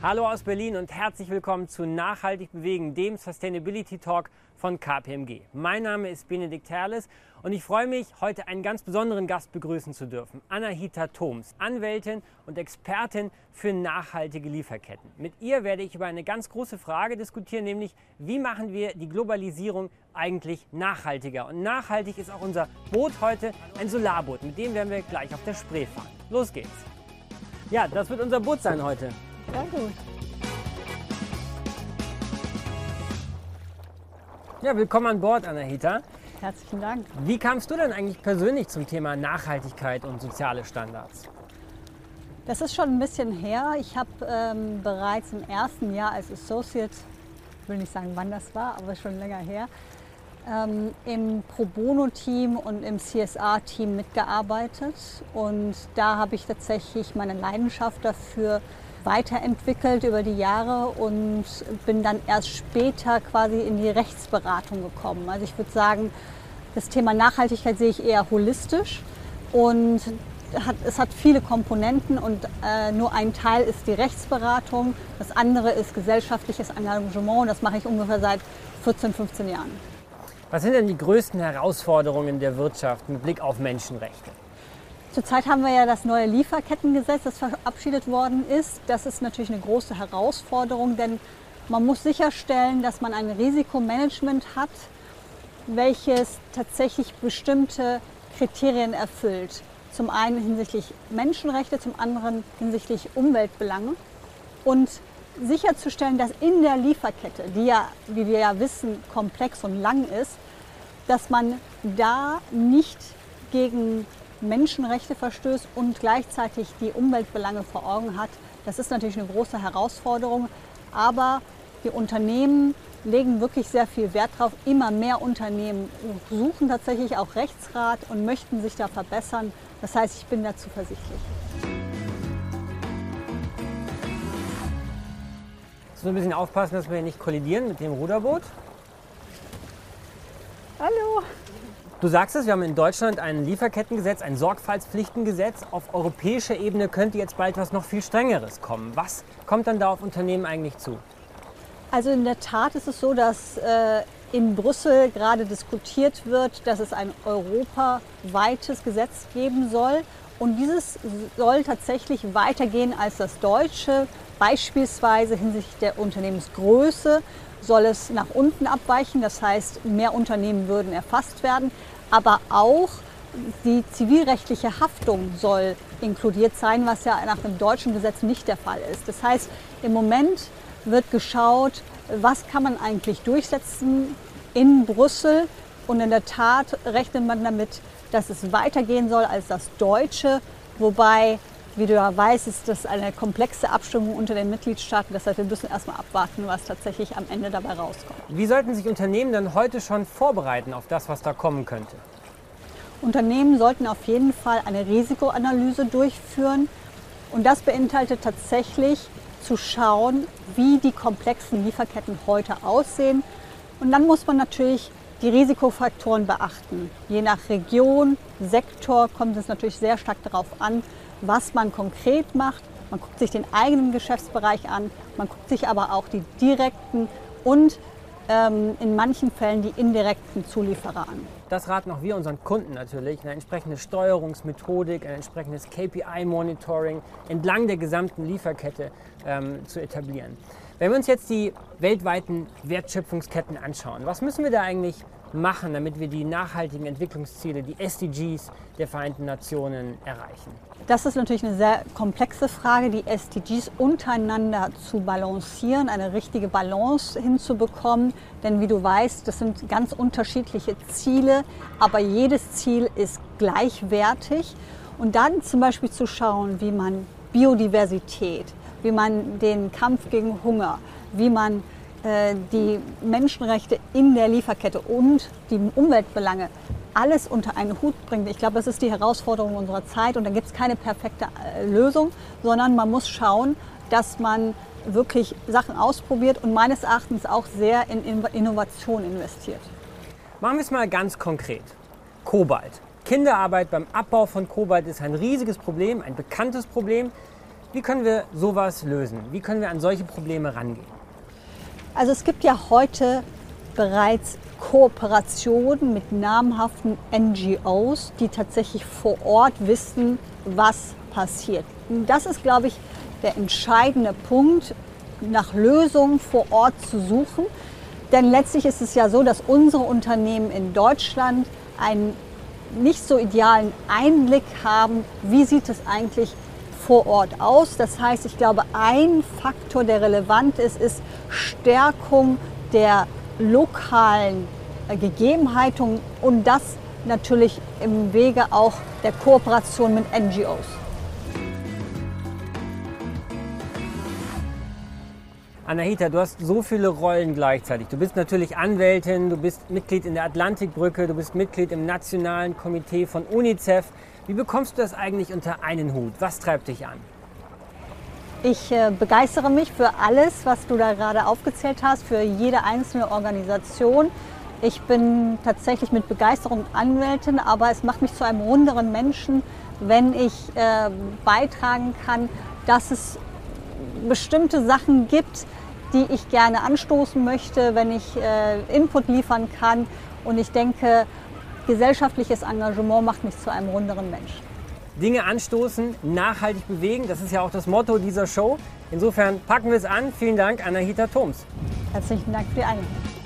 Hallo aus Berlin und herzlich willkommen zu Nachhaltig Bewegen, dem Sustainability Talk von KPMG. Mein Name ist Benedikt Herles und ich freue mich, heute einen ganz besonderen Gast begrüßen zu dürfen. Anahita Thoms, Anwältin und Expertin für nachhaltige Lieferketten. Mit ihr werde ich über eine ganz große Frage diskutieren, nämlich wie machen wir die Globalisierung eigentlich nachhaltiger? Und nachhaltig ist auch unser Boot heute, ein Solarboot, mit dem werden wir gleich auf der Spree fahren. Los geht's! Ja, das wird unser Boot sein heute. Ja, gut. Ja, willkommen an Bord, Anahita. Herzlichen Dank. Wie kamst du denn eigentlich persönlich zum Thema Nachhaltigkeit und soziale Standards? Das ist schon ein bisschen her. Ich habe ähm, bereits im ersten Jahr als Associate, ich will nicht sagen, wann das war, aber schon länger her, ähm, im Pro Bono-Team und im CSR-Team mitgearbeitet. Und da habe ich tatsächlich meine Leidenschaft dafür weiterentwickelt über die Jahre und bin dann erst später quasi in die Rechtsberatung gekommen. Also ich würde sagen, das Thema Nachhaltigkeit sehe ich eher holistisch und hat, es hat viele Komponenten und äh, nur ein Teil ist die Rechtsberatung, das andere ist gesellschaftliches Engagement und das mache ich ungefähr seit 14, 15 Jahren. Was sind denn die größten Herausforderungen der Wirtschaft mit Blick auf Menschenrechte? Zurzeit haben wir ja das neue Lieferkettengesetz, das verabschiedet worden ist. Das ist natürlich eine große Herausforderung, denn man muss sicherstellen, dass man ein Risikomanagement hat, welches tatsächlich bestimmte Kriterien erfüllt. Zum einen hinsichtlich Menschenrechte, zum anderen hinsichtlich Umweltbelange. Und sicherzustellen, dass in der Lieferkette, die ja, wie wir ja wissen, komplex und lang ist, dass man da nicht gegen Menschenrechte verstößt und gleichzeitig die Umweltbelange vor Augen hat. Das ist natürlich eine große Herausforderung, aber die Unternehmen legen wirklich sehr viel Wert darauf. Immer mehr Unternehmen suchen tatsächlich auch Rechtsrat und möchten sich da verbessern. Das heißt, ich bin da zuversichtlich. So ein bisschen aufpassen, dass wir hier nicht kollidieren mit dem Ruderboot. Hallo. Du sagst es, wir haben in Deutschland ein Lieferkettengesetz, ein Sorgfaltspflichtengesetz. Auf europäischer Ebene könnte jetzt bald was noch viel Strengeres kommen. Was kommt dann da auf Unternehmen eigentlich zu? Also in der Tat ist es so, dass äh, in Brüssel gerade diskutiert wird, dass es ein europaweites Gesetz geben soll. Und dieses soll tatsächlich weitergehen als das deutsche. Beispielsweise hinsichtlich der Unternehmensgröße soll es nach unten abweichen. Das heißt, mehr Unternehmen würden erfasst werden. Aber auch die zivilrechtliche Haftung soll inkludiert sein, was ja nach dem deutschen Gesetz nicht der Fall ist. Das heißt, im Moment wird geschaut, was kann man eigentlich durchsetzen in Brüssel. Und in der Tat rechnet man damit, dass es weitergehen soll als das Deutsche, wobei wie du ja weißt, ist das eine komplexe Abstimmung unter den Mitgliedstaaten. Deshalb wir müssen erstmal abwarten, was tatsächlich am Ende dabei rauskommt. Wie sollten sich Unternehmen dann heute schon vorbereiten auf das, was da kommen könnte? Unternehmen sollten auf jeden Fall eine Risikoanalyse durchführen. Und das beinhaltet tatsächlich zu schauen, wie die komplexen Lieferketten heute aussehen. Und dann muss man natürlich die Risikofaktoren beachten. Je nach Region, Sektor kommt es natürlich sehr stark darauf an, was man konkret macht. Man guckt sich den eigenen Geschäftsbereich an, man guckt sich aber auch die direkten und ähm, in manchen Fällen die indirekten Zulieferer an. Das raten auch wir unseren Kunden natürlich, eine entsprechende Steuerungsmethodik, ein entsprechendes KPI-Monitoring entlang der gesamten Lieferkette ähm, zu etablieren. Wenn wir uns jetzt die weltweiten Wertschöpfungsketten anschauen, was müssen wir da eigentlich machen, damit wir die nachhaltigen Entwicklungsziele, die SDGs der Vereinten Nationen erreichen? Das ist natürlich eine sehr komplexe Frage, die SDGs untereinander zu balancieren, eine richtige Balance hinzubekommen. Denn wie du weißt, das sind ganz unterschiedliche Ziele, aber jedes Ziel ist gleichwertig. Und dann zum Beispiel zu schauen, wie man Biodiversität, wie man den Kampf gegen Hunger, wie man die Menschenrechte in der Lieferkette und die Umweltbelange alles unter einen Hut bringt. Ich glaube, das ist die Herausforderung unserer Zeit und da gibt es keine perfekte äh, Lösung, sondern man muss schauen, dass man wirklich Sachen ausprobiert und meines Erachtens auch sehr in Innovation investiert. Machen wir es mal ganz konkret. Kobalt. Kinderarbeit beim Abbau von Kobalt ist ein riesiges Problem, ein bekanntes Problem. Wie können wir sowas lösen? Wie können wir an solche Probleme rangehen? Also es gibt ja heute bereits Kooperationen mit namhaften NGOs, die tatsächlich vor Ort wissen, was passiert. Und das ist, glaube ich, der entscheidende Punkt, nach Lösungen vor Ort zu suchen. Denn letztlich ist es ja so, dass unsere Unternehmen in Deutschland einen nicht so idealen Einblick haben, wie sieht es eigentlich vor Ort aus. Das heißt, ich glaube, ein Faktor, der relevant ist, ist Stärkung der lokalen äh, Gegebenheiten und das natürlich im Wege auch der Kooperation mit NGOs. Anahita, du hast so viele Rollen gleichzeitig. Du bist natürlich Anwältin, du bist Mitglied in der Atlantikbrücke, du bist Mitglied im Nationalen Komitee von UNICEF. Wie bekommst du das eigentlich unter einen Hut? Was treibt dich an? Ich äh, begeistere mich für alles, was du da gerade aufgezählt hast, für jede einzelne Organisation. Ich bin tatsächlich mit Begeisterung Anwältin, aber es macht mich zu einem runderen Menschen, wenn ich äh, beitragen kann, dass es bestimmte Sachen gibt, die ich gerne anstoßen möchte, wenn ich äh, Input liefern kann. Und ich denke, gesellschaftliches Engagement macht mich zu einem runderen Mensch. Dinge anstoßen, nachhaltig bewegen, das ist ja auch das Motto dieser Show. Insofern packen wir es an. Vielen Dank, Anahita Thoms. Herzlichen Dank für die Einladung.